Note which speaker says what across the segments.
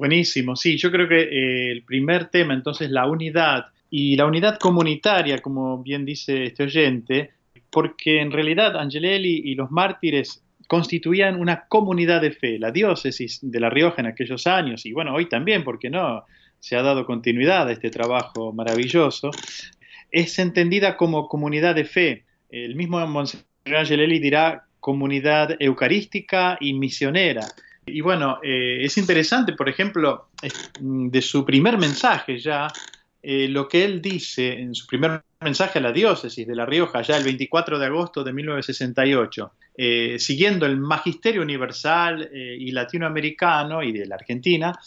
Speaker 1: Buenísimo, sí, yo creo que eh, el primer tema, entonces, la unidad y la unidad comunitaria, como bien dice este oyente, porque en realidad Angelelli y los mártires constituían una comunidad de fe, la diócesis de La Rioja en aquellos años, y bueno, hoy también, porque no, se ha dado continuidad a este trabajo maravilloso, es entendida como comunidad de fe. El mismo Monseñor Angelelli dirá comunidad eucarística y misionera. Y bueno, eh, es interesante, por ejemplo, de su primer mensaje ya, eh, lo que él dice en su primer mensaje a la diócesis de La Rioja, ya el 24 de agosto de 1968, eh, siguiendo el magisterio universal y latinoamericano y de la Argentina,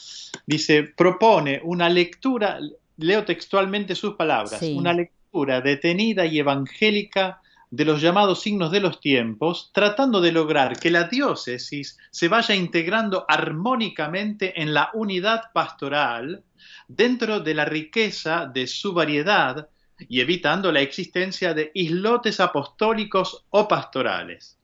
Speaker 1: dice, propone una lectura, leo textualmente sus palabras, una lectura detenida y evangélica de los llamados signos de los tiempos, tratando de lograr que la diócesis se vaya integrando armónicamente en la unidad pastoral dentro de la riqueza de su variedad y evitando la existencia de islotes apostólicos o pastorales.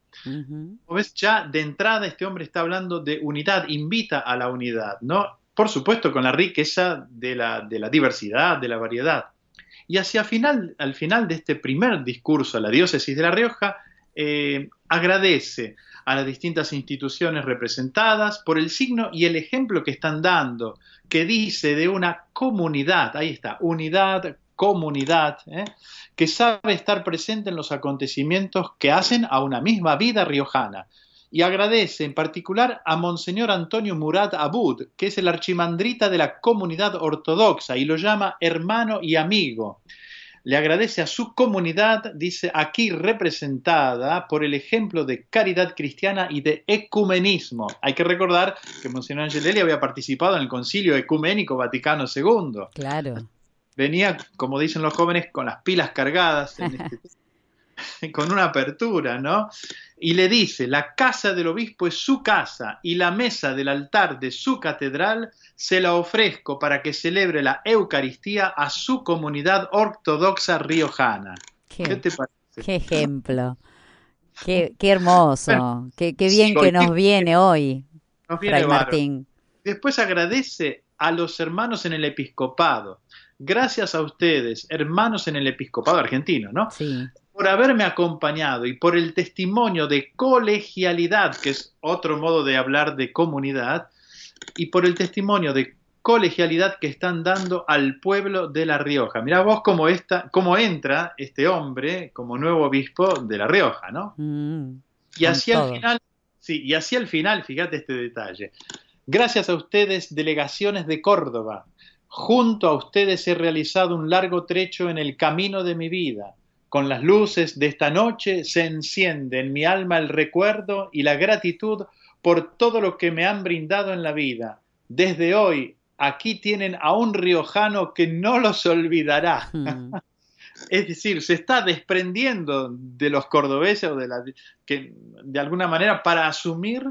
Speaker 1: ¿Ves? Ya de entrada este hombre está hablando de unidad, invita a la unidad, ¿no? Por supuesto, con la riqueza de la, de la diversidad, de la variedad. Y hacia final, al final de este primer discurso a la diócesis de La Rioja, eh, agradece a las distintas instituciones representadas por el signo y el ejemplo que están dando, que dice de una comunidad, ahí está, unidad, comunidad, ¿eh? que sabe estar presente en los acontecimientos que hacen a una misma vida riojana, y agradece en particular a Monseñor Antonio Murat Abud, que es el archimandrita de la comunidad ortodoxa y lo llama hermano y amigo. Le agradece a su comunidad, dice aquí representada por el ejemplo de caridad cristiana y de ecumenismo. Hay que recordar que Monseñor Angelelli había participado en el Concilio Ecuménico Vaticano II.
Speaker 2: Claro.
Speaker 1: Venía, como dicen los jóvenes, con las pilas cargadas este, con una apertura, ¿no? Y le dice, la casa del obispo es su casa y la mesa del altar de su catedral se la ofrezco para que celebre la Eucaristía a su comunidad ortodoxa riojana.
Speaker 2: ¿Qué, te parece? Qué ejemplo. Qué, hermoso. qué, bien que nos viene hoy, nos viene Martín.
Speaker 1: Después agradece a los hermanos en el episcopado. Gracias a ustedes, hermanos en el episcopado argentino, ¿no?
Speaker 2: Sí
Speaker 1: por haberme acompañado y por el testimonio de colegialidad, que es otro modo de hablar de comunidad, y por el testimonio de colegialidad que están dando al pueblo de La Rioja. Mirá vos cómo, cómo entra este hombre como nuevo obispo de La Rioja, ¿no? Mm, y así al final, sí, y así al final, fíjate este detalle. Gracias a ustedes, delegaciones de Córdoba, junto a ustedes he realizado un largo trecho en el camino de mi vida con las luces de esta noche se enciende en mi alma el recuerdo y la gratitud por todo lo que me han brindado en la vida. Desde hoy, aquí tienen a un riojano que no los olvidará. Hmm. es decir, se está desprendiendo de los cordobeses o de la que de alguna manera para asumir,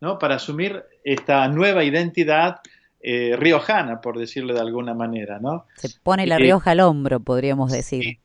Speaker 1: ¿no? Para asumir esta nueva identidad eh, riojana, por decirlo de alguna manera, ¿no?
Speaker 2: Se pone la Rioja al hombro, podríamos decir.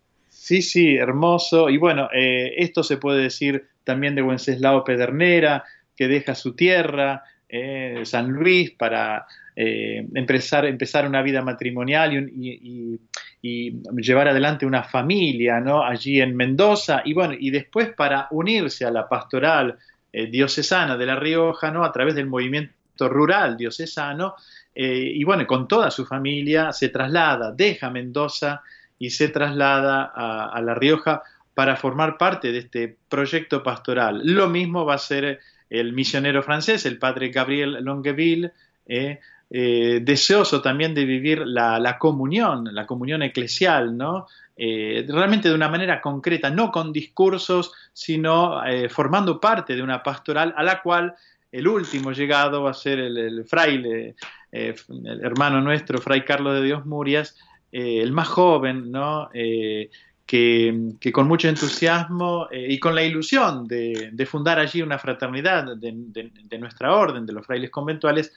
Speaker 1: Sí, sí, hermoso. Y bueno, eh, esto se puede decir también de Wenceslao Pedernera, que deja su tierra, eh, San Luis, para eh, empezar, empezar una vida matrimonial y, llevar adelante una familia ¿no? allí en Mendoza. Y bueno, y después para unirse a la pastoral diocesana de La Rioja, ¿no? a través del movimiento rural diocesano. y bueno, con toda su familia se traslada, deja Mendoza y se traslada a, La Rioja para formar parte de este proyecto pastoral. Lo mismo va a ser el misionero francés, el padre Gabriel Longueville, eh, eh, deseoso también de vivir la, comunión, la comunión eclesial, ¿no? Eh, realmente de una manera concreta, no con discursos, sino formando parte de una pastoral a la cual el último llegado va a ser el, el fraile, el hermano nuestro, Fray Carlos de Dios Murias, eh, el más joven, ¿no? Eh, que, con mucho entusiasmo eh, y con la ilusión de, fundar allí una fraternidad de, nuestra orden, de los frailes conventuales,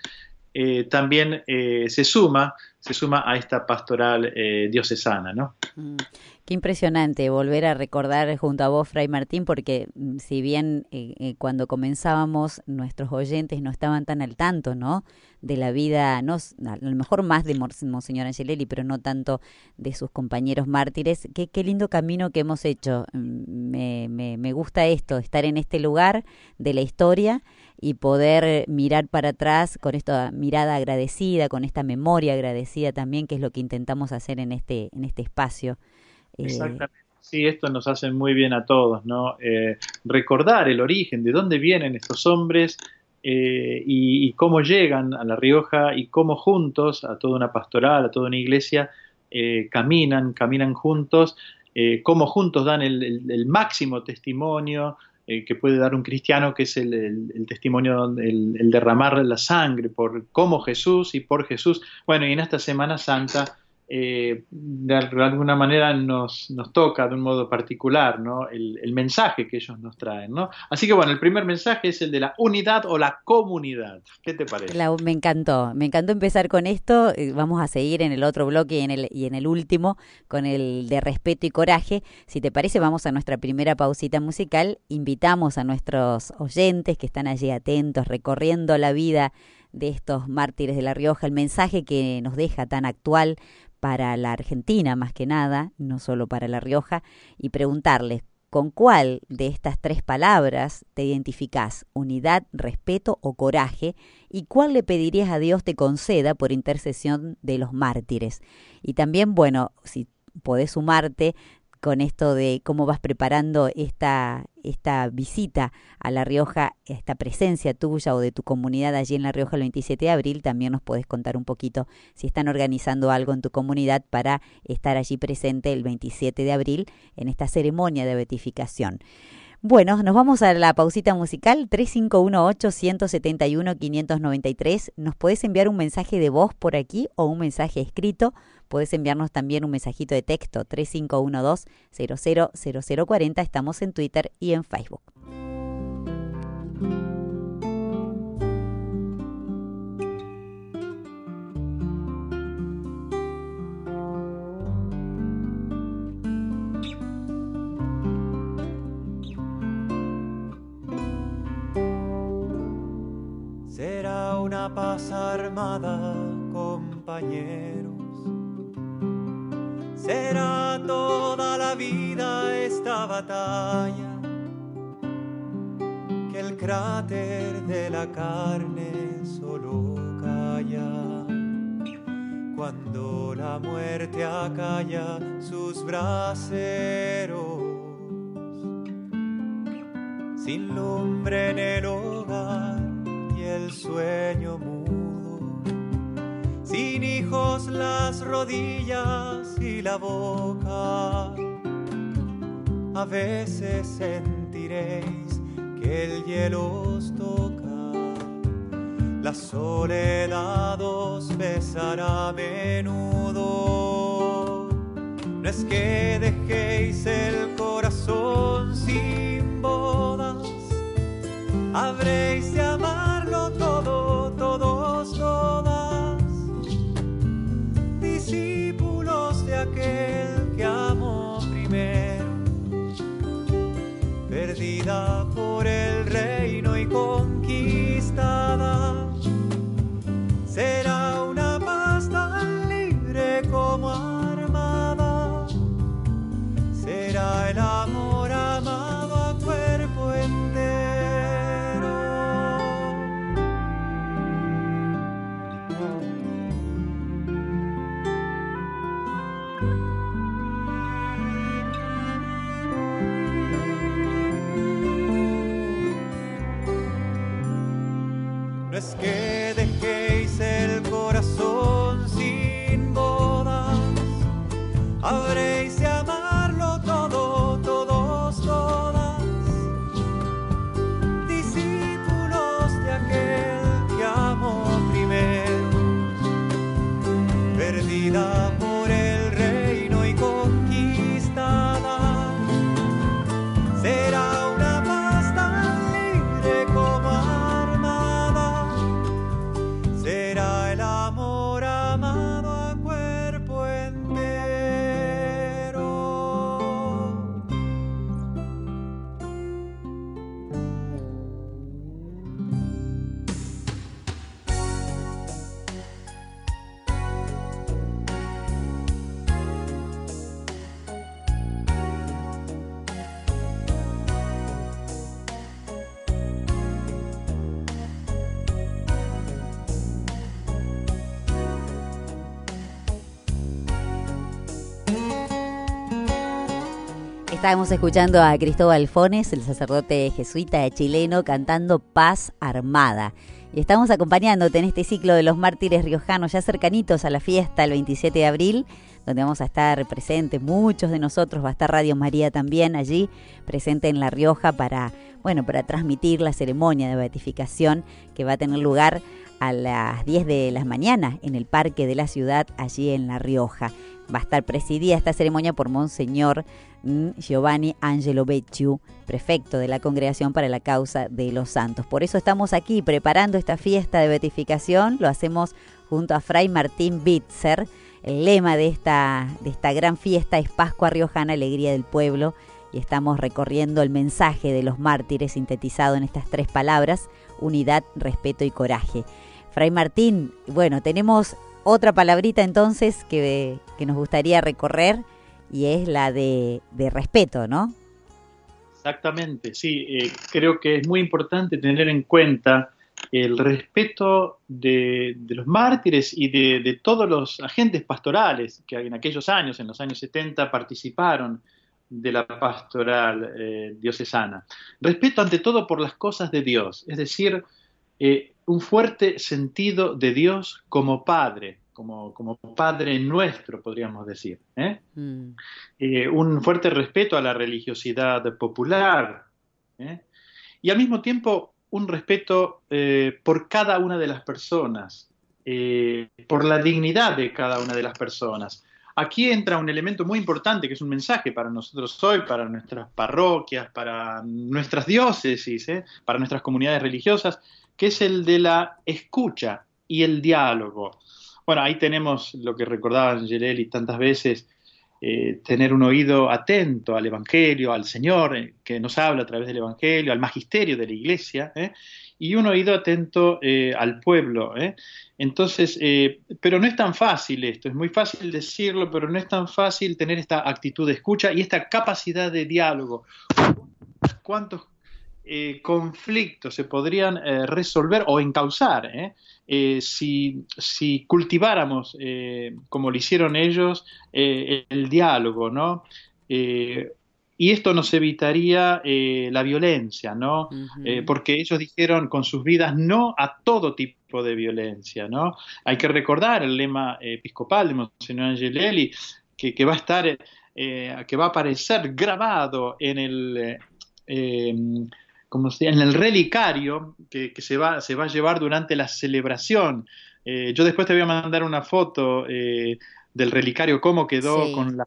Speaker 1: eh, también eh, se suma se suma a esta pastoral eh, diocesana, ¿no?
Speaker 2: Mm, qué impresionante volver a recordar junto a vos, Fray Martín, porque mm, si bien cuando comenzábamos nuestros oyentes no estaban tan al tanto, ¿no? De la vida, no, a lo mejor más de Monseñor Angelelli, pero no tanto de sus compañeros mártires. Qué, qué lindo camino que hemos hecho. Mm, me, me, me gusta esto, estar en este lugar de la historia y poder mirar para atrás con esta mirada agradecida, con esta memoria agradecida también, que es lo que intentamos hacer en este, en este espacio.
Speaker 1: Eh, Exactamente. Sí, esto nos hace muy bien a todos, ¿no? Eh, recordar el origen, de dónde vienen estos hombres eh, y, cómo llegan a La Rioja y cómo juntos, a toda una pastoral, a toda una iglesia, caminan, caminan juntos, cómo juntos dan el máximo testimonio eh, que puede dar un cristiano, que es el, testimonio, el, el, derramar la sangre por cómo Jesús y por Jesús. Bueno, y en esta Semana Santa eh, de alguna manera nos, nos, toca de un modo particular ¿no? el, mensaje que ellos nos traen. ¿no? Así que bueno, el primer mensaje es el de la unidad o la comunidad. ¿Qué te parece?
Speaker 2: me encantó, me encantó empezar con esto. Eh, vamos a seguir en el otro bloque y en el, y en el último con el de respeto y coraje. Si te parece, vamos a nuestra primera pausita musical. Invitamos a nuestros oyentes que están allí atentos, recorriendo la vida de estos mártires de La Rioja, el mensaje que nos deja tan actual para la Argentina más que nada, no solo para La Rioja, y preguntarles con cuál de estas tres palabras te identificás, unidad, respeto o coraje, y cuál le pedirías a Dios te conceda por intercesión de los mártires. Y también, bueno, si podés sumarte con esto de cómo vas preparando esta, esta visita a La Rioja, esta presencia tuya o de tu comunidad allí en La Rioja el 27 de abril, también nos puedes contar un poquito si están organizando algo en tu comunidad para estar allí presente el 27 de abril en esta ceremonia de beatificación. Bueno, nos vamos a la pausita musical 3518-171-593. Nos puedes enviar un mensaje de voz por aquí o un mensaje escrito Puedes enviarnos también un mensajito de texto 3512-000040. Estamos en Twitter y en Facebook.
Speaker 3: Será una paz armada, compañero será toda la vida esta batalla, que el cráter de la carne solo calla, cuando la muerte acalla sus braseros, sin lumbre en el hogar y el sueño sin hijos las rodillas y la boca. A veces sentiréis que el hielo os toca, la soledad os besará a menudo. No es que dejéis el corazón sin bodas, habréis de amarlo perdida por el reino y conquistada,
Speaker 2: Estábamos escuchando a Cristóbal Fones, el sacerdote jesuita chileno, cantando Paz Armada. Y estamos acompañándote en este ciclo de los mártires riojanos, ya cercanitos a la fiesta el 27 de abril, donde vamos a estar presentes, muchos de nosotros, va a estar Radio María también allí, presente en La Rioja para, bueno, para transmitir la ceremonia de beatificación que va a tener lugar a las 10 de la mañana en el Parque de la Ciudad, allí en La Rioja. Va a estar presidida esta ceremonia por Monseñor Giovanni Angelo Becciu, prefecto de la Congregación para la Causa de los Santos. Por eso estamos aquí preparando esta fiesta de beatificación. Lo hacemos junto a Fray Martín Bitzer. El lema de esta, de esta gran fiesta es Pascua Riojana, Alegría del Pueblo. Y estamos recorriendo el mensaje de los mártires sintetizado en estas tres palabras, unidad, respeto y coraje. Fray Martín, bueno, tenemos otra palabrita entonces que, que nos gustaría recorrer y es la de, respeto, ¿no?
Speaker 1: Exactamente, sí, eh, creo que es muy importante tener en cuenta el respeto de, los mártires y de, de, todos los agentes pastorales que en aquellos años, en los años 70, participaron de la pastoral eh, diocesana. Respeto ante todo por las cosas de Dios, es decir, eh, un fuerte sentido de Dios como Padre, como, como Padre nuestro, podríamos decir. ¿eh? Mm. Eh, un fuerte respeto a la religiosidad popular ¿eh? y al mismo tiempo un respeto por cada una de las personas, por la dignidad de cada una de las personas. Aquí entra un elemento muy importante que es un mensaje para nosotros hoy, para nuestras parroquias, para nuestras diócesis, para nuestras comunidades religiosas, que es el de la escucha y el diálogo. Bueno, ahí tenemos lo que recordaba Angelelli tantas veces, eh, tener un oído atento al Evangelio, al Señor eh, que nos habla a través del Evangelio, al magisterio de la Iglesia, ¿eh? y un oído atento al pueblo. Entonces, pero no es tan fácil esto, es muy fácil decirlo, pero no es tan fácil tener esta actitud de escucha y esta capacidad de diálogo. ¿Cuántos eh, conflictos se podrían eh, resolver o encauzar eh, si, si, cultiváramos, como lo hicieron ellos, el diálogo, ¿no? y esto nos evitaría la violencia, ¿no? porque ellos dijeron con sus vidas no a todo tipo de violencia, ¿no? Hay que recordar el lema episcopal de Monseñor Angelelli, que, que va a estar, que va a aparecer grabado en el como en el relicario que, se, va, se va a llevar durante la celebración. Eh, yo después te voy a mandar una foto eh, del relicario, cómo quedó con,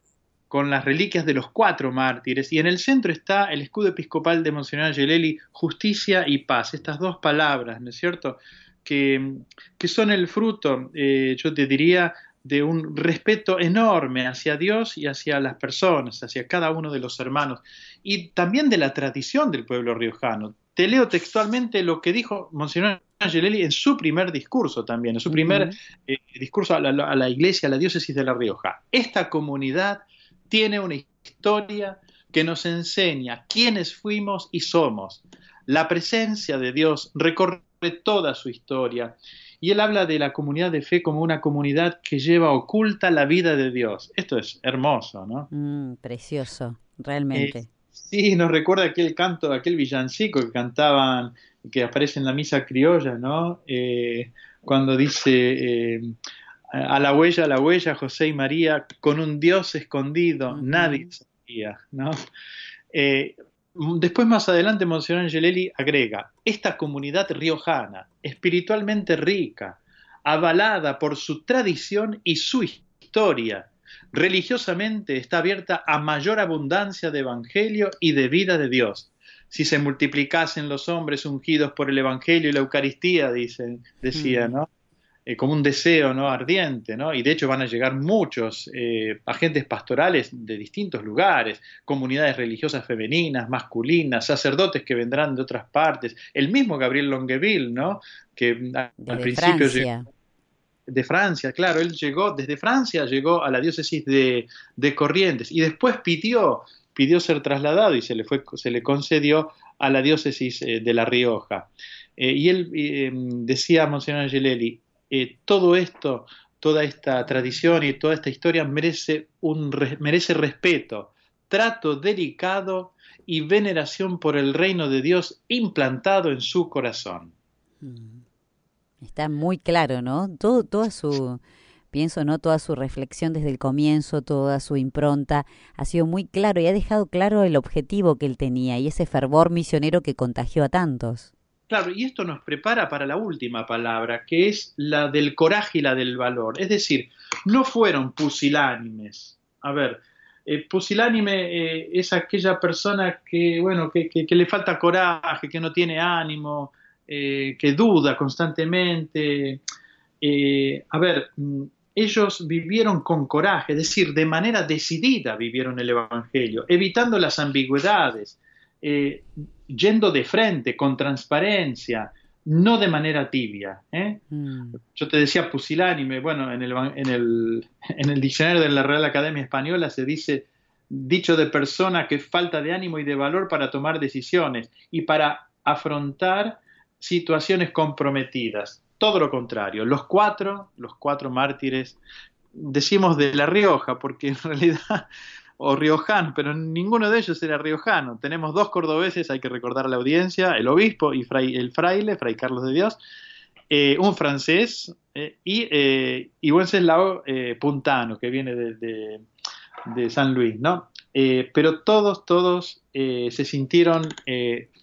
Speaker 1: con las reliquias de los cuatro mártires. Y en el centro está el escudo episcopal de Monseñor Angelelli, justicia y paz. Estas dos palabras, ¿no es cierto? Que, que son el fruto, eh, yo te diría, de un respeto enorme hacia Dios y hacia las personas, hacia cada uno de los hermanos, y también de la tradición del pueblo riojano. Te leo textualmente lo que dijo Monseñor Angelelli en su primer discurso también, en su primer eh, discurso a la, a la iglesia, a la diócesis de La Rioja. Esta comunidad tiene una historia que nos enseña quiénes fuimos y somos. La presencia de Dios recorre toda su historia y él habla de la comunidad de fe como una comunidad que lleva oculta la vida de Dios. Esto es hermoso, ¿no?
Speaker 2: Mm, precioso, realmente.
Speaker 1: Eh, sí, nos recuerda aquel canto, aquel villancico que cantaban, que aparece en la misa criolla, ¿no? Eh, cuando dice eh, a la huella, a la huella, José y María, con un Dios escondido, nadie sabía, ¿no? Después, más adelante, Monseñor Angelelli agrega, esta comunidad riojana, espiritualmente rica, avalada por su tradición y su historia, religiosamente está abierta a mayor abundancia de evangelio y de vida de Dios. Si se multiplicasen los hombres ungidos por el evangelio y la Eucaristía, dicen, decía, mm. ¿no? Eh, como un deseo ¿no? ardiente, ¿no? y de hecho van a llegar muchos eh, agentes pastorales de distintos lugares, comunidades religiosas femeninas, masculinas, sacerdotes que vendrán de otras partes, el mismo Gabriel Longueville, ¿no? que al principio Llegó, de Francia, claro, él llegó, desde Francia llegó a la diócesis de, de Corrientes y después pidió, pidió ser trasladado y se le, fue, se le concedió a la diócesis eh, de La Rioja. y él decía, Monseñor Angelelli, eh, todo esto, toda esta tradición y toda esta historia merece, un, merece respeto trato delicado y veneración por el reino de Dios implantado en su corazón.
Speaker 2: Mm. Está muy claro, ¿no? Todo, toda su, pienso, ¿no? Toda su reflexión desde el comienzo, toda su impronta, ha sido muy claro y ha dejado claro el objetivo que él tenía y ese fervor misionero que contagió a tantos.
Speaker 1: Claro, y esto nos prepara para la última palabra, que es la del coraje y la del valor. Es decir, no fueron pusilánimes. A ver, eh, pusilánime eh, es aquella persona que, bueno, que, que, le falta coraje, que no tiene ánimo, eh, que duda constantemente. a ver, mm, ellos vivieron con coraje, es decir, de manera decidida vivieron el Evangelio, evitando las ambigüedades, eh, yendo de frente, con transparencia, no de manera tibia. ¿eh? Mm. Yo te decía pusilánime, bueno, en el, en, el, en el diccionario de la Real Academia Española se dice dicho de persona que falta de ánimo y de valor para tomar decisiones y para afrontar situaciones comprometidas todo lo contrario. Los cuatro, los cuatro mártires, decimos de La Rioja, porque en realidad, o riojano, pero ninguno de ellos era riojano. Tenemos dos cordobeses, hay que recordar a la audiencia, el obispo y el fraile, Fray Carlos de Dios, eh, un francés eh, y, eh, y Wenceslao eh, Puntano, que viene de, de, San Luis, ¿no? pero todos, todos se sintieron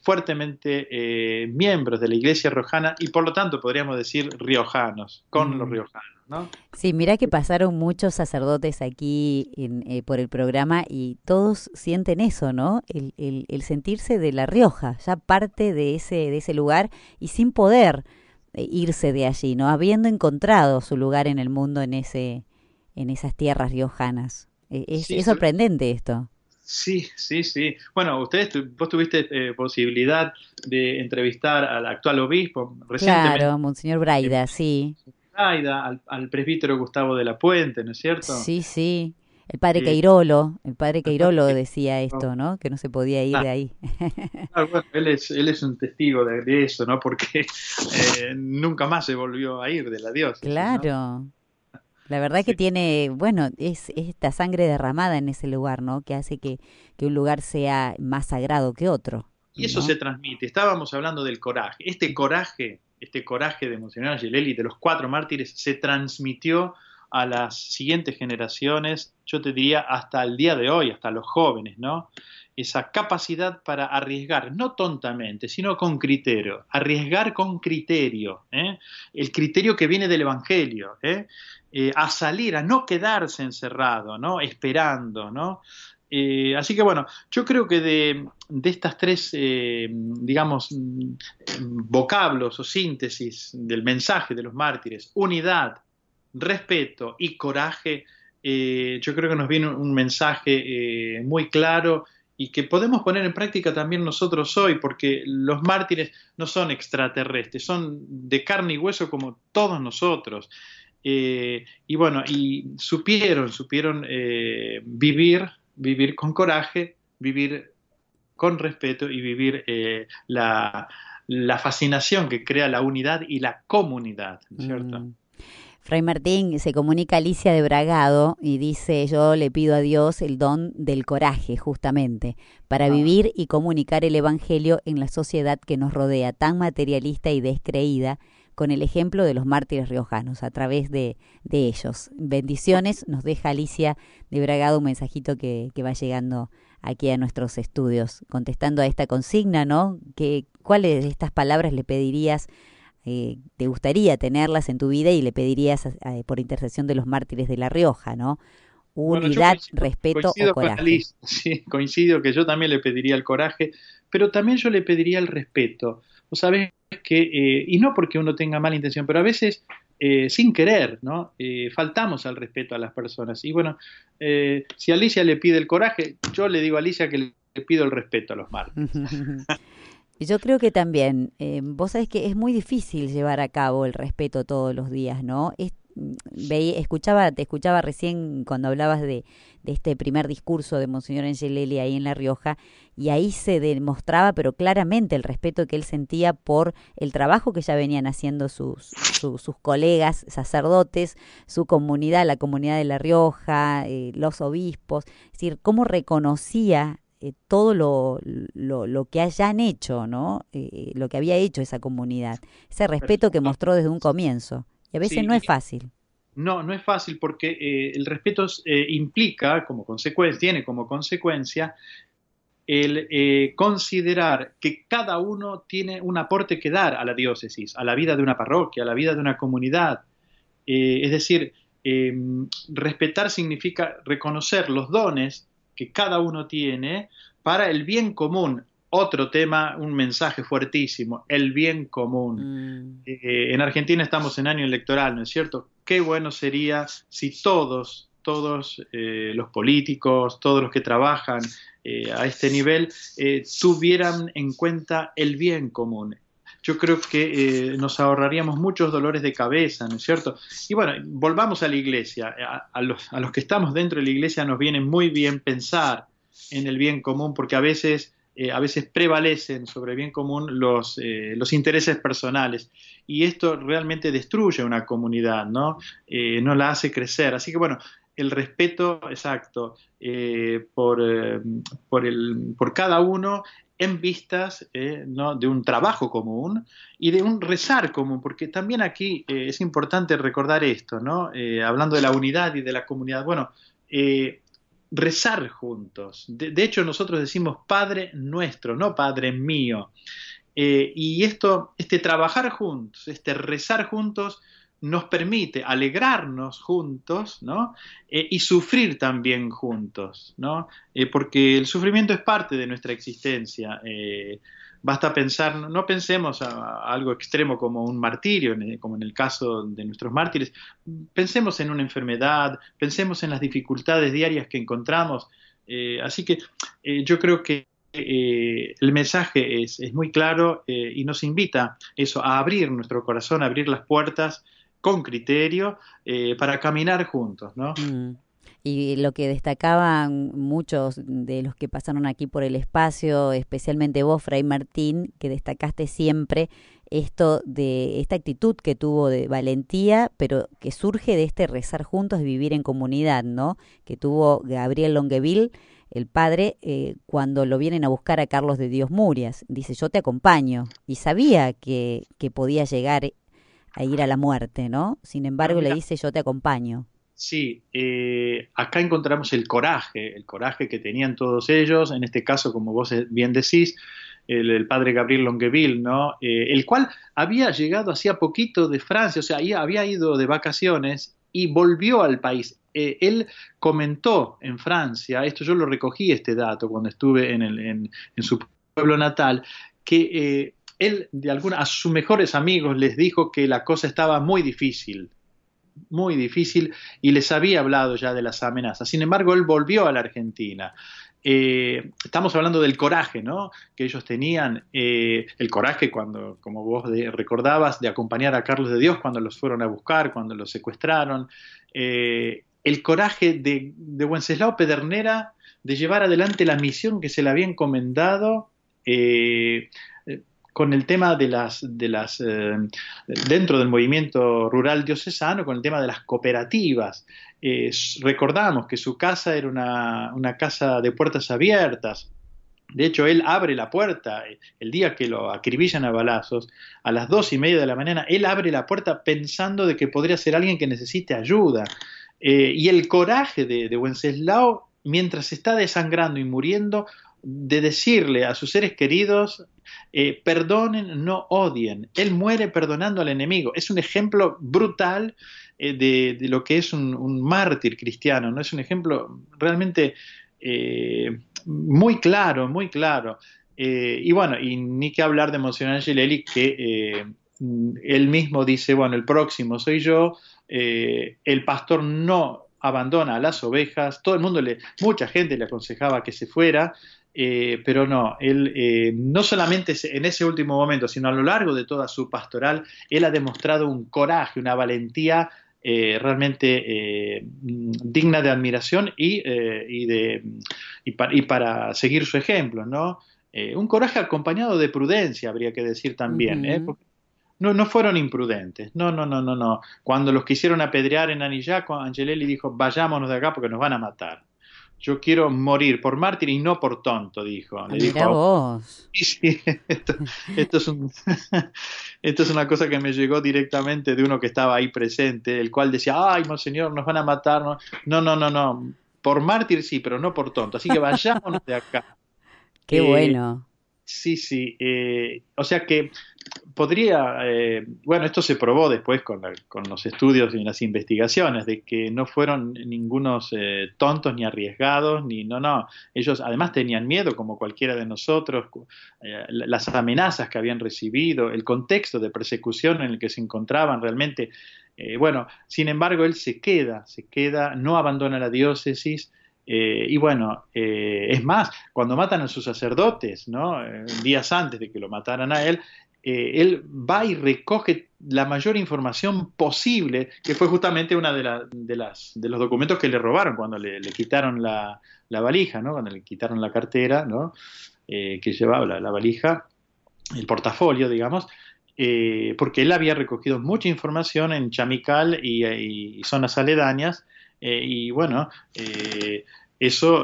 Speaker 1: fuertemente eh, miembros de la iglesia riojana y por lo tanto podríamos decir riojanos, con los riojanos. ¿no?
Speaker 2: Sí, mira que pasaron muchos sacerdotes aquí eh, por el programa y todos sienten eso, ¿no? El, el, sentirse de La Rioja, ya parte de ese, de ese lugar y sin poder eh, irse de allí, ¿no? Habiendo encontrado su lugar en el mundo en, ese, en esas tierras riojanas. Es, es sorprendente esto.
Speaker 1: Sí, sí, sí. Bueno, ustedes, vos tuviste eh, posibilidad de entrevistar al actual obispo
Speaker 2: recientemente. Claro, Monseñor Braida, sí.
Speaker 1: Braida, al, presbítero Gustavo de la Puente, ¿no es cierto?
Speaker 2: Sí, sí. El padre Queirolo, el padre Queirolo decía esto, ¿no? Que no se podía ir de ahí.
Speaker 1: bueno, él es, él es un testigo de, eso, ¿no? Porque eh, nunca más se volvió a ir de la diosa.
Speaker 2: Claro. La verdad que tiene, bueno, es, esta sangre derramada en ese lugar, ¿no? Que hace que, que un lugar sea más sagrado que otro.
Speaker 1: Y eso se transmite. Estábamos hablando del coraje. Este coraje, este coraje de Monseñor Angelelli, de los cuatro mártires, se transmitió a las siguientes generaciones, yo te diría hasta el día de hoy, hasta los jóvenes, ¿no? Esa capacidad para arriesgar, no tontamente, sino con criterio, arriesgar con criterio, ¿eh? el criterio que viene del Evangelio, ¿eh? Eh, a salir, a no quedarse encerrado, ¿no? Esperando, ¿no? Eh, así que bueno, yo creo que de, estas tres, eh, digamos, vocablos o síntesis del mensaje de los mártires, unidad, respeto y coraje, yo creo que nos viene un mensaje muy claro y que podemos poner en práctica también nosotros hoy, porque los mártires no son extraterrestres, son de carne y hueso como todos nosotros. Eh, y bueno, y supieron, supieron eh, vivir, vivir con coraje, vivir con respeto y vivir eh, la, la, fascinación que crea la unidad y la comunidad, ¿cierto? Mm.
Speaker 2: Fray Martín se comunica a Alicia de Bragado y dice, yo le pido a Dios el don del coraje, justamente, para ah. vivir y comunicar el Evangelio en la sociedad que nos rodea, tan materialista y descreída, con el ejemplo de los mártires riojanos, a través de, de ellos. Bendiciones, nos deja Alicia de Bragado un mensajito que, que va llegando aquí a nuestros estudios, contestando a esta consigna, ¿no? Que, ¿Cuáles de estas palabras le pedirías, eh, te gustaría tenerlas en tu vida y le pedirías por intercesión de los mártires de La Rioja, ¿no? Unidad, respeto o coraje.
Speaker 1: sí, coincido que yo también le pediría el coraje, pero también yo le pediría el respeto. Vos sabés que, eh, y no porque uno tenga mala intención, pero a veces eh, sin querer, ¿no? Eh, faltamos al respeto a las personas. Y bueno, si Alicia le pide el coraje, yo le digo a Alicia que le pido el respeto a los malos.
Speaker 2: Yo creo que también, vos sabés que es muy difícil llevar a cabo el respeto todos los días, ¿no? Es, veía, escuchaba, te escuchaba recién cuando hablabas de, de este primer discurso de Monseñor Angelelli ahí en La Rioja, y ahí se demostraba, pero claramente, el respeto que él sentía por el trabajo que ya venían haciendo sus, sus, colegas sacerdotes, su comunidad, la comunidad de La Rioja, eh, los obispos, es decir, cómo reconocía eh, todo lo, lo, lo, que hayan hecho, ¿no? Eh, lo que había hecho esa comunidad, ese respeto que mostró desde un comienzo. Y a veces no es fácil.
Speaker 1: No, no es fácil porque eh, el respeto implica, como consecuencia, tiene como consecuencia el considerar que cada uno tiene un aporte que dar a la diócesis, a la vida de una parroquia, a la vida de una comunidad. es decir, em, respetar significa reconocer los dones que cada uno tiene para el bien común, otro tema, un mensaje fuertísimo, el bien común. Mm. Eh, en Argentina estamos en año electoral, ¿no es cierto? Qué bueno sería si todos, todos eh, los políticos, todos los que trabajan eh, a este nivel, tuvieran en cuenta el bien común. Yo creo que nos ahorraríamos muchos dolores de cabeza, ¿no es cierto? Y bueno, volvamos a la iglesia. a, los, a los que estamos dentro de la iglesia nos viene muy bien pensar en el bien común, porque a veces eh, a veces prevalecen sobre el bien común los, eh, los intereses personales y esto realmente destruye una comunidad, ¿no? Eh, no la hace crecer. Así que bueno, el respeto exacto por, por, el, por cada uno en vistas ¿no? de un trabajo común y de un rezar común, porque también aquí es importante recordar esto, ¿no? hablando de la unidad y de la comunidad. Bueno, rezar juntos. De, hecho, nosotros decimos Padre nuestro, no Padre mío. Eh, y esto, este trabajar juntos, este rezar juntos, nos permite alegrarnos juntos, ¿no? Eh, y sufrir también juntos, ¿no? Eh, porque el sufrimiento es parte de nuestra existencia. Basta pensar, no pensemos a, algo extremo como un martirio, como en el caso de nuestros mártires, pensemos en una enfermedad, pensemos en las dificultades diarias que encontramos. Eh, así que eh, yo creo que eh, el mensaje es, muy claro y nos invita eso a abrir nuestro corazón, a abrir las puertas con criterio para caminar juntos, ¿no? Mm.
Speaker 2: Y lo que destacaban muchos de los que pasaron aquí por el espacio, especialmente vos, Fray Martín, que destacaste siempre esto de esta actitud que tuvo de valentía, pero que surge de este rezar juntos, de vivir en comunidad, ¿no? Que tuvo Gabriel Longueville, el padre, eh, cuando lo vienen a buscar a Carlos de Dios Murias. Dice, yo te acompaño. Y sabía que podía llegar a ir a la muerte, ¿no? Sin embargo, le dice, yo te acompaño.
Speaker 1: Sí, eh, acá encontramos el coraje, el coraje que tenían todos ellos, en este caso, como vos bien decís, el, padre Gabriel Longueville, ¿no? Eh, el cual había llegado hacía poquito de Francia, o sea, había ido de vacaciones y volvió al país. Eh, él comentó en Francia, esto yo lo recogí este dato cuando estuve en, en, su pueblo natal, que él de alguna, a sus mejores amigos les dijo que la cosa estaba muy difícil, muy difícil y les había hablado ya de las amenazas. Sin embargo, él volvió a la Argentina. Eh, estamos hablando del coraje ¿no? que ellos tenían, eh, el coraje cuando, como vos recordabas, de acompañar a Carlos de Dios cuando los fueron a buscar, cuando los secuestraron, eh, el coraje de, de, Wenceslao Pedernera de llevar adelante la misión que se le había encomendado con el tema de las, de las eh, dentro del movimiento rural diocesano, con el tema de las cooperativas. Eh, recordamos que su casa era una, una casa de puertas abiertas, de hecho, él abre la puerta eh, el día que lo acribillan a balazos, a las dos y media de la mañana, él abre la puerta pensando de que podría ser alguien que necesite ayuda. y el coraje de, de Wenceslao, mientras está desangrando y muriendo, de decirle a sus seres queridos, eh, perdonen, no odien. Él muere perdonando al enemigo. Es un ejemplo brutal eh, de, lo que es un, mártir cristiano, ¿no? Es un ejemplo realmente eh, muy claro, muy claro. y bueno, y ni que hablar de Monsignor Angelelli, que él mismo dice, bueno, el próximo soy yo, el pastor no abandona a las ovejas, todo el mundo le, mucha gente le aconsejaba que se fuera, eh, pero no, él eh, no solamente en ese último momento, sino a lo largo de toda su pastoral, él ha demostrado un coraje, una valentía eh, realmente eh, digna de admiración y, y de, y, para seguir su ejemplo, ¿no? un coraje acompañado de prudencia, habría que decir también, no, no fueron imprudentes, no, no, no, no, no. Cuando los quisieron apedrear en Anillaco, Angelelli dijo, vayámonos de acá porque nos van a matar yo quiero morir por mártir y no por tonto, dijo.
Speaker 2: Le dijo, vos.
Speaker 1: Sí, esto, es esto, es una cosa que me llegó directamente de uno que estaba ahí presente, el cual decía, ay, monseñor, nos van a matar. No, no, no, no, por mártir sí, pero no por tonto. Así que vayámonos de acá.
Speaker 2: Qué eh, bueno.
Speaker 1: Sí, sí. Eh, o sea que podría, eh, bueno, esto se probó después con, los estudios y las investigaciones, de que no fueron ningunos eh, tontos ni arriesgados, ni no, no, ellos además tenían miedo como cualquiera de nosotros, eh, las amenazas que habían recibido, el contexto de persecución en el que se encontraban realmente, bueno, sin embargo, él se queda, se queda, no abandona la diócesis, y bueno, es más, cuando matan a sus sacerdotes, ¿no? días antes de que lo mataran a él, eh, él va y recoge la mayor información posible, que fue justamente uno de, de, las, de los documentos que le robaron cuando le, quitaron la, valija, ¿no? cuando le quitaron la cartera ¿no? Eh, que llevaba la, valija, el portafolio, digamos, eh, porque él había recogido mucha información en Chamical y, zonas aledañas, y bueno, eso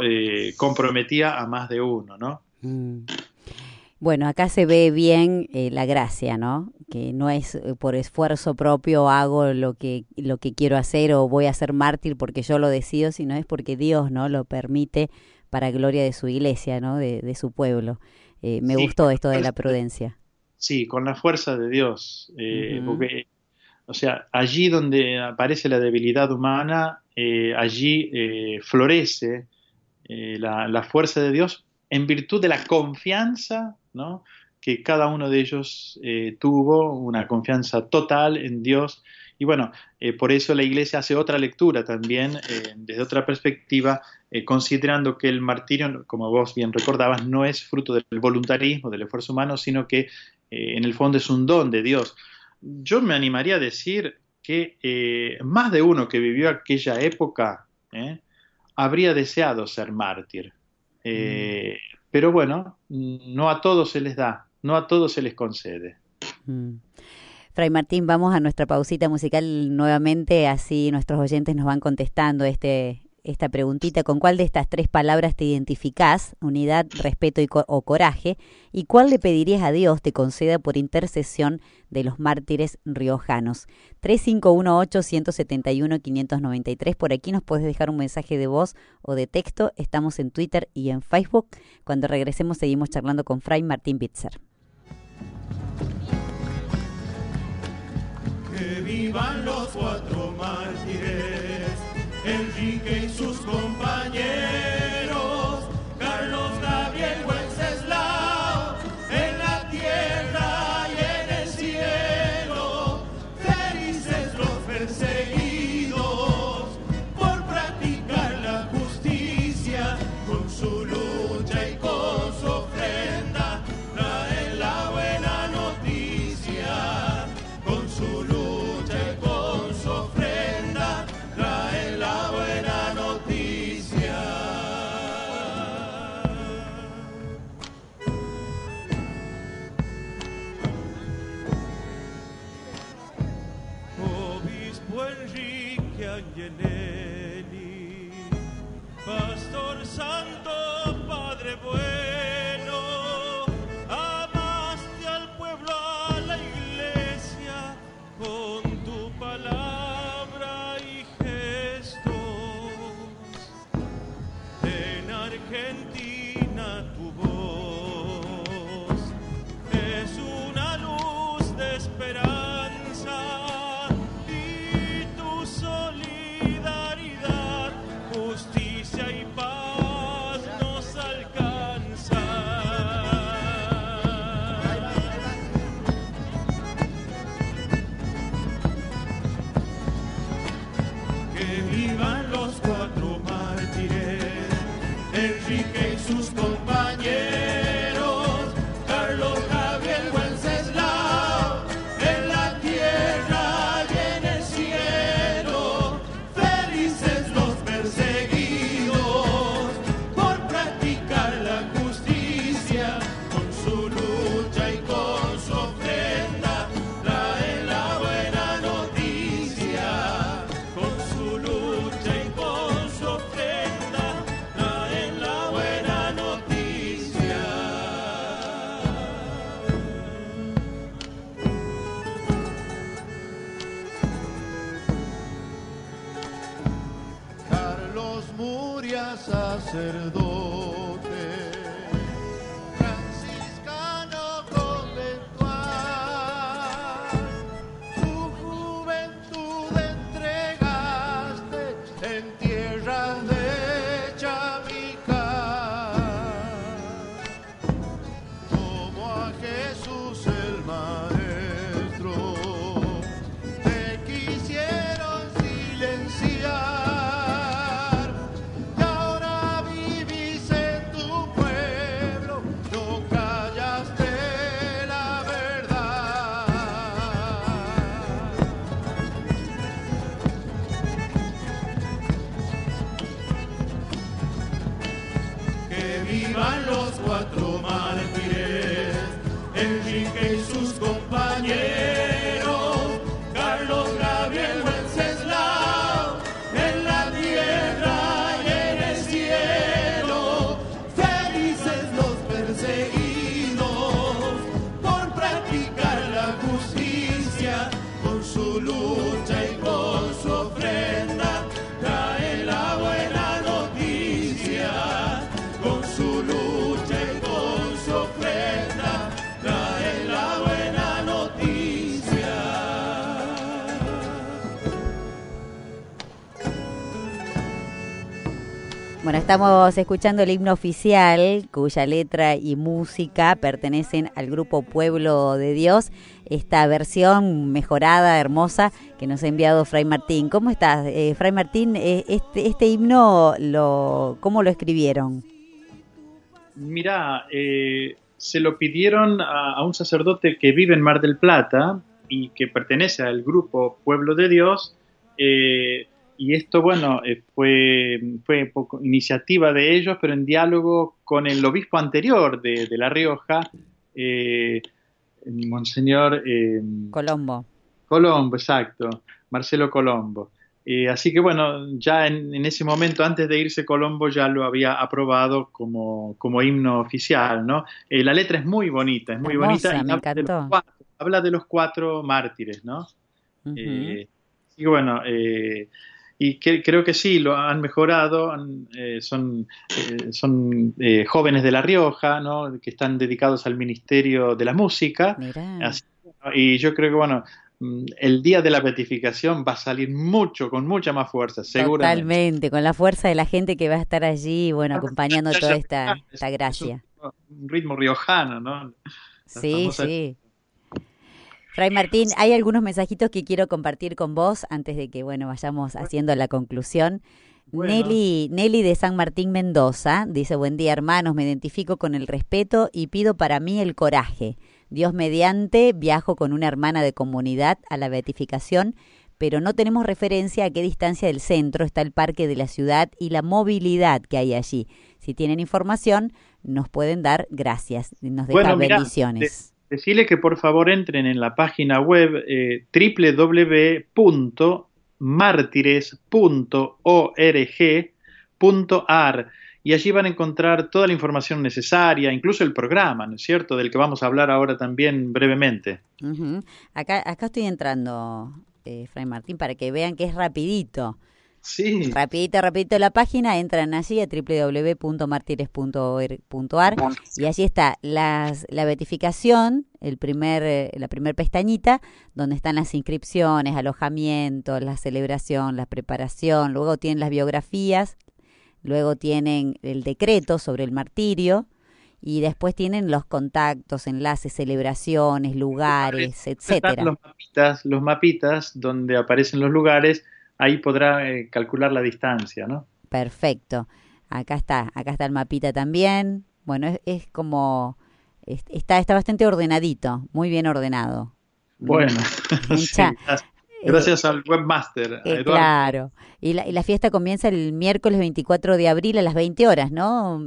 Speaker 1: comprometía a más de uno, ¿no? Mm.
Speaker 2: Bueno, acá se ve bien eh, la gracia, ¿no? Que no es eh, por esfuerzo propio hago lo que, lo que quiero hacer o voy a ser mártir porque yo lo decido, sino es porque Dios, ¿no? Lo permite para gloria de su iglesia, ¿no? De, su pueblo. Eh, me gustó esto de la prudencia.
Speaker 1: Sí, con la fuerza de Dios. porque, o sea, allí donde aparece la debilidad humana, allí florece la, la fuerza de Dios en virtud de la confianza que cada uno de ellos eh, tuvo, una confianza total en Dios. Y bueno, eh, por eso la Iglesia hace otra lectura también, eh, desde otra perspectiva, considerando que el martirio, como vos bien recordabas, no es fruto del voluntarismo, del esfuerzo humano, sino que en el fondo es un don de Dios. Yo me animaría a decir que más de uno que vivió aquella época habría deseado ser mártir. Mm. Pero bueno, no a todos se les da, no a todos se les concede.
Speaker 2: Mm. Fray Martín, vamos a nuestra pausita musical nuevamente, así nuestros oyentes nos van contestando este, esta preguntita. ¿Con cuál de estas tres palabras te identificás? Unidad, respeto o coraje. ¿Y cuál le pedirías a Dios te conceda por intercesión de los mártires riojanos? 3518-171-593. Por aquí nos puedes dejar un mensaje de voz o de texto. Estamos en Twitter y en Facebook. Cuando regresemos seguimos charlando con Fray Martín Bitzer.
Speaker 4: Que vivan los cuatro mártires, Enrique Angelelli,
Speaker 5: Pastor Santo. Sacerdote.
Speaker 2: Estamos escuchando el himno oficial, cuya letra y música pertenecen al grupo Pueblo de Dios. Esta versión mejorada, hermosa, que nos ha enviado Fray Martín. ¿Cómo estás, eh, Fray Martín? eh, este, este himno, lo, ¿cómo lo escribieron?
Speaker 1: Mira, eh, se lo pidieron a, a un sacerdote que vive en Mar del Plata y que pertenece al grupo Pueblo de Dios. eh, y esto, bueno, eh, fue, fue poco iniciativa de ellos, pero en diálogo con el obispo anterior de, de La Rioja, eh, Monseñor eh,
Speaker 2: Colombo.
Speaker 1: Colombo, exacto, Marcelo Colombo. Eh, así que bueno, ya en, en, ese momento, antes de irse Colombo, ya lo había aprobado como, como himno oficial, ¿no? Eh, la letra es muy bonita, es muy
Speaker 2: Hermosa,
Speaker 1: bonita. y
Speaker 2: me
Speaker 1: habla, de los
Speaker 2: encantó.
Speaker 1: cuatro, habla de los cuatro mártires, ¿no?
Speaker 2: Ujú.
Speaker 1: Eh, y bueno, eh, y que- creo que sí, lo han mejorado, han- eh, son, eh, son eh, jóvenes de La Rioja, ¿no? Que están dedicados al Ministerio de la Música. Así, y yo creo que, bueno, mm, el día de la beatificación va a salir mucho, con mucha más fuerza, seguramente.
Speaker 2: Totalmente, con la fuerza de la gente que va a estar allí, bueno, acompañando
Speaker 1: Ya, ya,
Speaker 2: toda esta,
Speaker 1: es-
Speaker 2: esta
Speaker 1: es
Speaker 2: gracia.
Speaker 1: un, un ritmo riojano, ¿no?
Speaker 2: Sí, sí. Fray Martín, hay algunos mensajitos que quiero compartir con vos antes de que, bueno, vayamos haciendo la conclusión.
Speaker 1: Bueno.
Speaker 2: Nelly, Nelly de San Martín Mendoza dice, buen día hermanos, me identifico con el respeto y pido para mí el coraje. Dios mediante, viajo con una hermana de comunidad a la beatificación, pero no tenemos referencia a qué distancia del centro está el parque de la ciudad y la movilidad que hay allí. Si tienen información, nos pueden dar gracias. Nos deja
Speaker 1: Bueno, mirá,
Speaker 2: bendiciones.
Speaker 1: Decirle que por favor entren en la página web eh, www.martires.org.ar y allí van a encontrar toda la información necesaria, incluso el programa, ¿no es cierto?, del que vamos a hablar ahora también brevemente.
Speaker 2: Acá, acá estoy entrando, eh, Fray Martín, para que vean que es rapidito.
Speaker 1: Sí,
Speaker 2: Rapidito, rapidito la página, entran allí a www.martires.org.ar y allí está las, la beatificación, el primer, eh, la primer pestañita, donde están las inscripciones, alojamientos, la celebración, la preparación, luego tienen las biografías, luego tienen el decreto sobre el martirio y después tienen los contactos, enlaces, celebraciones, lugares, etcétera.
Speaker 1: los mapitas, los mapitas donde aparecen los lugares, ahí podrá eh, calcular la distancia, ¿no?
Speaker 2: Perfecto. Acá está, acá está el mapita también. Bueno, es, es como es- está está bastante ordenadito, muy bien ordenado.
Speaker 1: Bueno,
Speaker 2: Mucha-
Speaker 1: sí, gracias, gracias al webmaster,
Speaker 2: Eh,
Speaker 1: Eduardo.
Speaker 2: claro. Y la, y la fiesta comienza el miércoles 24 de abril a las 20 horas, ¿no,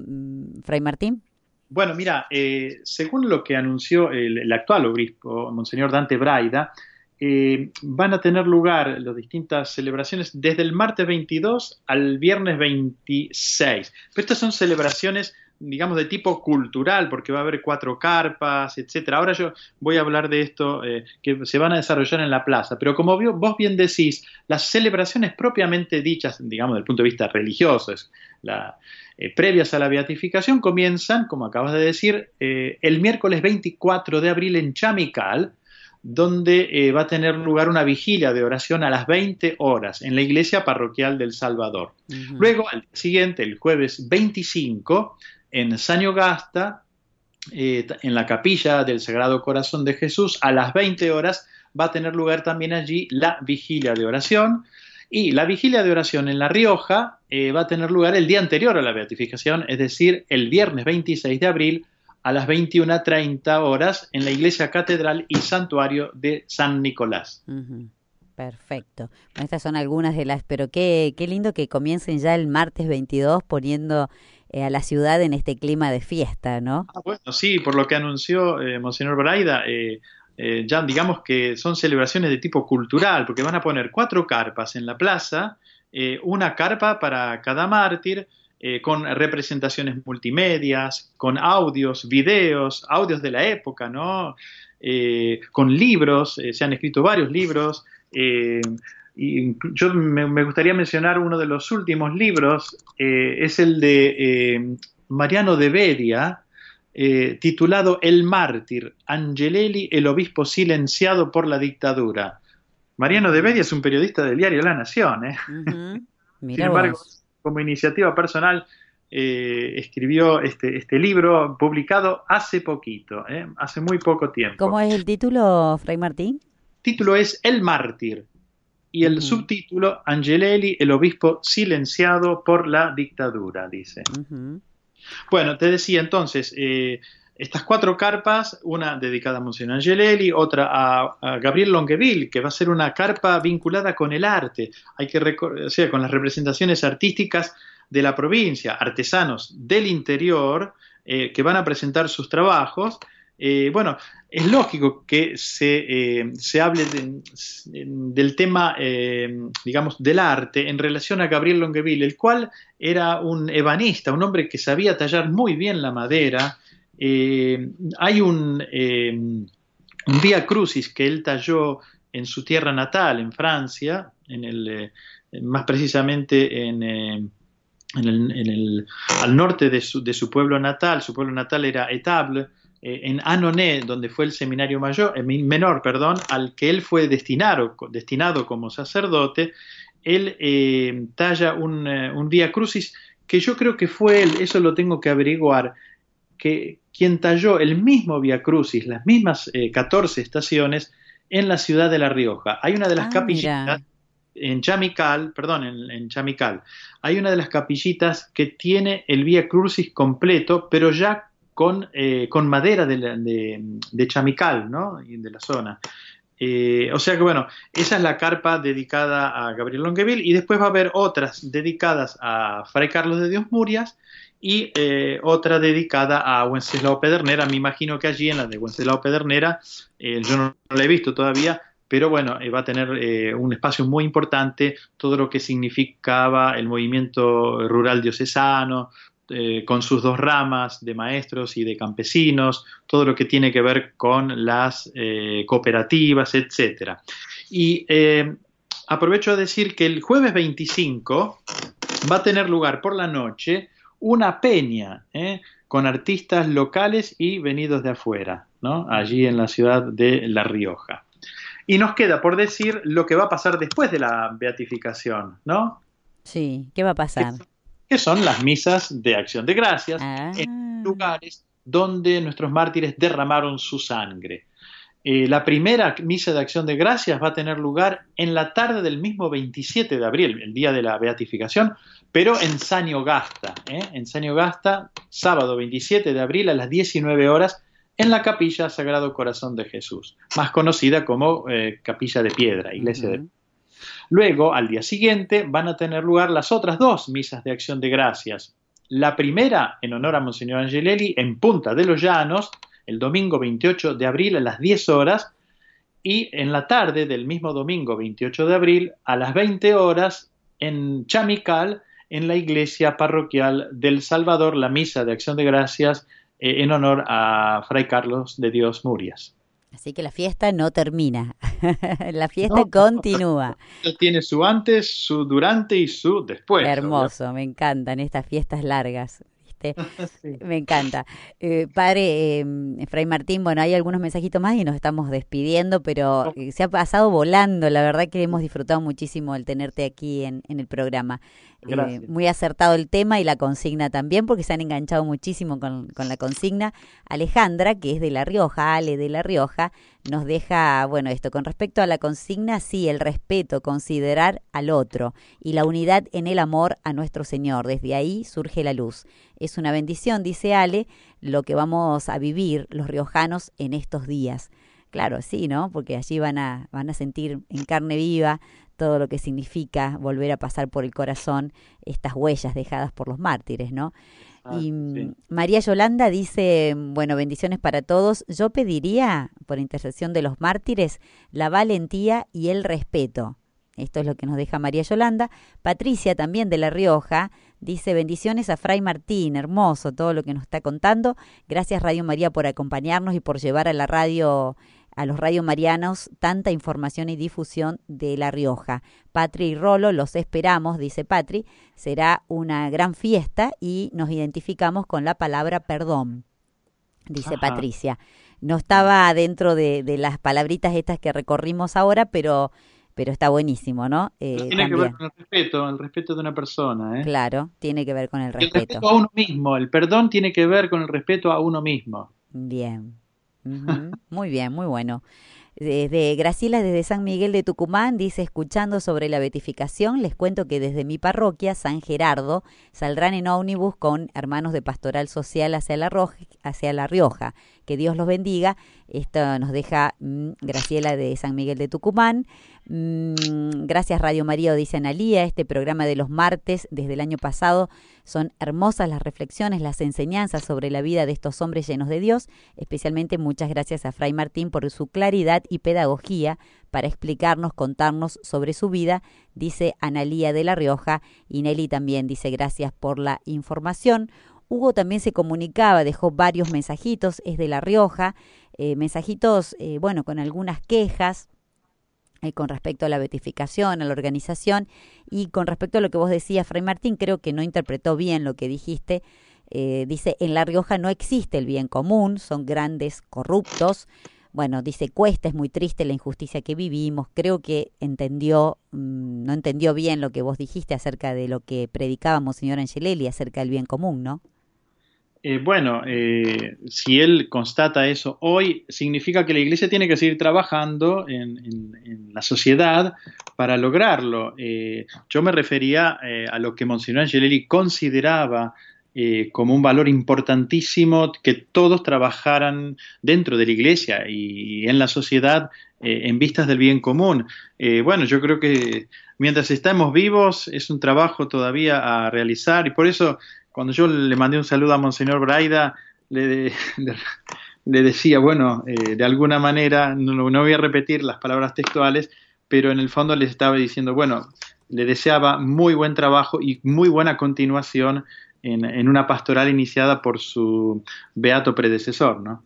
Speaker 2: Fray Martín?
Speaker 1: Bueno, mira, eh, según lo que anunció el, el actual obispo, Monseñor Dante Braida, eh, van a tener lugar las distintas celebraciones desde el martes 22 al viernes 26. Pero estas son celebraciones digamos, de tipo cultural, porque va a haber cuatro carpas, etcétera. Ahora yo voy a hablar de esto eh, que se van a desarrollar en la plaza, pero como vos bien decís, las celebraciones propiamente dichas, digamos, desde el punto de vista religioso, es eh, previas a la beatificación comienzan, como acabas de decir, el miércoles 24 de abril en Chamical, donde eh, va a tener lugar una vigilia de oración a las 20 horas en la iglesia parroquial del Salvador. Luego, al siguiente, el jueves 25, en Sañogasta, en la capilla del Sagrado Corazón de Jesús, a las 20 horas va a tener lugar también allí la vigilia de oración. Y la vigilia de oración en La Rioja eh, va a tener lugar el día anterior a la beatificación, es decir, el viernes 26 de abril a las 21.30 horas en la iglesia catedral y santuario de San Nicolás.
Speaker 2: Perfecto. estas son algunas de las, pero qué, qué lindo que comiencen ya el martes 22 poniendo eh, a la ciudad en este clima de fiesta, ¿no?
Speaker 1: Ah, bueno, sí, por lo que anunció eh, Monseñor Braida, eh, eh, ya digamos que son celebraciones de tipo cultural, porque van a poner cuatro carpas en la plaza, eh, una carpa para cada mártir, eh, con representaciones multimedias, con audios, videos, audios de la época, ¿no? con libros, se han escrito varios libros. y yo me, me, gustaría mencionar uno de los últimos libros, es el de Mariano de Bedia, eh, titulado El mártir, Angelelli, el obispo silenciado por la dictadura. Mariano de Bedia es un periodista del diario La Nación. ¿eh? Sin embargo, como iniciativa personal, eh, escribió este, este, libro publicado hace poquito, ¿eh? hace muy poco tiempo.
Speaker 2: ¿Cómo es el título, Fray Martín?
Speaker 1: El título es El mártir y el subtítulo Angelelli, el obispo silenciado por la dictadura, dice. Bueno, te decía entonces, eh, estas cuatro carpas, una dedicada a Monsignor Angelelli, otra a, Gabriel Longueville, que va a ser una carpa vinculada con el arte, hay que o sea, con las representaciones artísticas de la provincia, artesanos del interior eh, que van a presentar sus trabajos eh, bueno, es lógico que se, eh, se hable del tema, eh, digamos, del arte en relación a Gabriel Longueville, el cual era un ebanista, un hombre que sabía tallar muy bien la madera. Hay un, Vía Crucis que él talló en su tierra natal, en Francia, en el, más precisamente en, en el, al norte de su, pueblo natal. Su pueblo natal era Etable eh, en Anoné, donde fue el seminario mayor, eh, menor, perdón, al que él fue destinado, destinado como sacerdote, él eh, talla un, un Crucis que yo creo que fue él, eso lo tengo que averiguar, que quien talló el mismo Vía Crucis, las mismas 14 estaciones, en la ciudad de La Rioja. Hay una de las ah, capillitas en Chamical, perdón, en, en, Chamical, hay una de las capillitas que tiene el Vía Crucis completo, pero ya con, eh, con madera de, de, chamical, ¿no? de la zona. Eh, o sea que bueno, esa es la carpa dedicada a Gabriel Longueville y después va a haber otras dedicadas a Fray Carlos de Dios Murias y eh, otra dedicada a Wenceslao Pedernera. Me imagino que allí en la de Wenceslao Pedernera, yo no, la he visto todavía, pero bueno, va a tener un espacio muy importante, todo lo que significaba el movimiento rural diocesano, eh, con sus dos ramas de maestros y de campesinos, todo lo que tiene que ver con las eh, cooperativas, etc. Y eh, aprovecho a decir que el jueves 25 va a tener lugar por la noche una peña con artistas locales y venidos de afuera, ¿no? allí en la ciudad de La Rioja. Y nos queda por decir lo que va a pasar después de la beatificación, ¿no?
Speaker 2: Sí, ¿qué va a pasar?
Speaker 1: que son las misas de acción de gracias en ah. lugares donde nuestros mártires derramaron su sangre. Eh, la primera misa de acción de gracias va a tener lugar en la tarde del mismo 27 de abril, el día de la beatificación, pero en Sañogasta, ¿eh? en Sañogasta, sábado 27 de abril a las 19 horas, en la capilla Sagrado Corazón de Jesús, más conocida como eh, capilla de piedra, iglesia de Luego, al día siguiente, van a tener lugar las otras dos misas de acción de gracias. La primera, en honor a Monseñor Angelelli, en Punta de los Llanos, el domingo 28 de abril a las 10 horas, y en la tarde del mismo domingo 28 de abril, a las 20 horas, en Chamical, en la iglesia parroquial del Salvador la misa de acción de gracias eh, en honor a Fray Carlos de Dios Murias.
Speaker 2: Así que la fiesta no termina, la fiesta continúa.
Speaker 1: Tiene su antes, su durante y su después.
Speaker 2: Hermoso, me encantan estas fiestas largas. Me encanta. Eh, padre eh, Fray Martín, bueno, hay algunos mensajitos más y nos estamos despidiendo, pero eh, se ha pasado volando. La verdad que hemos disfrutado muchísimo el tenerte aquí en, en el programa. Eh, muy acertado el tema y la consigna también, porque se han enganchado muchísimo con, con, la consigna. Alejandra, que es de La Rioja, Ale de La Rioja, nos deja, bueno, esto con respecto a la consigna, sí, el respeto, considerar al otro y la unidad en el amor a nuestro Señor. Desde ahí surge la luz. Es una bendición, dice Ale, lo que vamos a vivir los riojanos en estos días. Claro, sí, ¿no? Porque allí van a, van a sentir en carne viva todo lo que significa volver a pasar por el corazón estas huellas dejadas por los mártires, ¿no? Ah, y mm, María Yolanda dice, bueno, bendiciones para todos. Yo pediría, por intercesión de los mártires, la valentía y el respeto. Esto es lo que nos deja María Yolanda. Patricia, también de La Rioja, dice bendiciones a Fray Martín, hermoso todo lo que nos está contando. Gracias Radio María por acompañarnos y por llevar a la radio a los Radio Marianos tanta información y difusión de La Rioja. Patri y Rolo, los esperamos, dice Patri, será una gran fiesta y nos identificamos con la palabra perdón, dice Patricia. No estaba dentro de, de, las palabritas estas que recorrimos ahora, pero pero está buenísimo, ¿no?
Speaker 1: Eh, tiene que ver con el respeto, el respeto de una persona. ¿eh?
Speaker 2: Claro, tiene que ver con el respeto.
Speaker 1: El respeto a uno mismo, el perdón tiene que ver con el respeto a uno mismo.
Speaker 2: Bien, muy bien, muy bueno. Desde Graciela, desde San Miguel de Tucumán, dice, escuchando sobre la beatificación, les cuento que desde mi parroquia, San Gerardo, saldrán en ómnibus con hermanos de Pastoral Social hacia La, hacia la Rioja. Que Dios los bendiga. Esto nos deja mm, Graciela de San Miguel de Tucumán. Mm, gracias Radio María, dice Analía. Este programa de los martes desde el año pasado son hermosas las reflexiones, las enseñanzas sobre la vida de estos hombres llenos de Dios. Especialmente muchas gracias a Fray Martín por su claridad y pedagogía para explicarnos, contarnos sobre su vida, dice Analía de La Rioja. Y Nelly también dice gracias por la información. Hugo también se comunicaba, dejó varios mensajitos, es de La Rioja, eh, mensajitos, eh, bueno, con algunas quejas eh, con respecto a la beatificación, a la organización y con respecto a lo que vos decías, Fray Martín, creo que no interpretó bien lo que dijiste. Dice, en La Rioja no existe el bien común, son grandes corruptos. Bueno, dice, cuesta, es muy triste la injusticia que vivimos. Creo que entendió, mmm, no entendió bien lo que vos dijiste acerca de lo que predicábamos, señor Angelelli, acerca del bien común, ¿no?
Speaker 1: Eh, bueno, eh, si él constata eso hoy, significa que la Iglesia tiene que seguir trabajando en, la sociedad para lograrlo. Eh, yo me refería eh, a lo que Monseñor Angelelli consideraba como un valor importantísimo que todos trabajaran dentro de la Iglesia y en la sociedad en vistas del bien común. bueno, yo creo que mientras estamos vivos es un trabajo todavía a realizar y por eso cuando yo le mandé un saludo a Monseñor Braida, le, decía, bueno, eh, de alguna manera, no, no, voy a repetir las palabras textuales, pero en el fondo les estaba diciendo, bueno, le deseaba muy buen trabajo y muy buena continuación en, en una pastoral iniciada por su beato predecesor, ¿no?